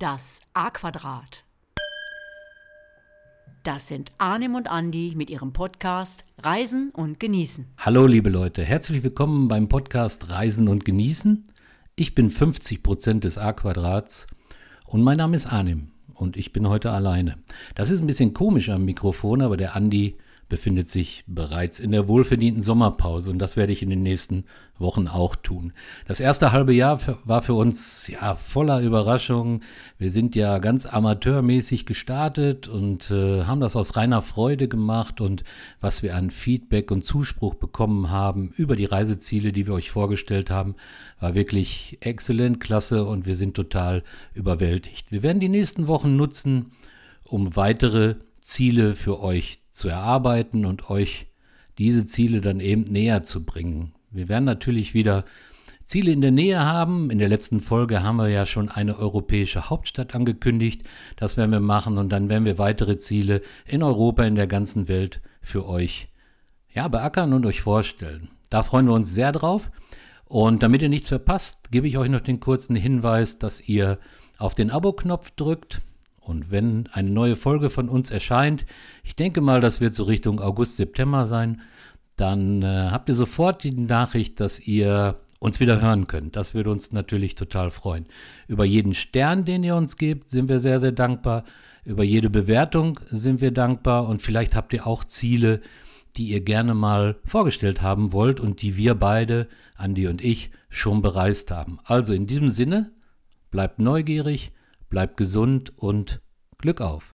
Das A-Quadrat. Das sind Arnim und Andi mit ihrem Podcast Reisen und Genießen. Hallo liebe Leute, herzlich willkommen beim Podcast Reisen und Genießen. Ich bin 50 Prozent des A-Quadrats und mein Name ist Arnim und ich bin heute alleine. Das ist ein bisschen komisch am Mikrofon, aber der Andi befindet sich bereits in der wohlverdienten Sommerpause und das werde ich in den nächsten Wochen auch tun. Das erste halbe Jahr war für uns ja voller Überraschungen. Wir sind ja ganz amateurmäßig gestartet und äh, haben das aus reiner Freude gemacht und was wir an Feedback und Zuspruch bekommen haben über die Reiseziele, die wir euch vorgestellt haben, war wirklich exzellent, klasse und wir sind total überwältigt. Wir werden die nächsten Wochen nutzen, um weitere Ziele für euch zu erarbeiten und euch diese Ziele dann eben näher zu bringen. Wir werden natürlich wieder Ziele in der Nähe haben. In der letzten Folge haben wir ja schon eine europäische Hauptstadt angekündigt. Das werden wir machen und dann werden wir weitere Ziele in Europa, in der ganzen Welt für euch ja, beackern und euch vorstellen. Da freuen wir uns sehr drauf. Und damit ihr nichts verpasst, gebe ich euch noch den kurzen Hinweis, dass ihr auf den Abo-Knopf drückt. Und wenn eine neue Folge von uns erscheint, ich denke mal, das wird so Richtung August, September sein, dann äh, habt ihr sofort die Nachricht, dass ihr uns wieder hören könnt. Das würde uns natürlich total freuen. Über jeden Stern, den ihr uns gebt, sind wir sehr, sehr dankbar. Über jede Bewertung sind wir dankbar. Und vielleicht habt ihr auch Ziele, die ihr gerne mal vorgestellt haben wollt und die wir beide, Andi und ich, schon bereist haben. Also in diesem Sinne, bleibt neugierig, bleibt gesund und Glück auf!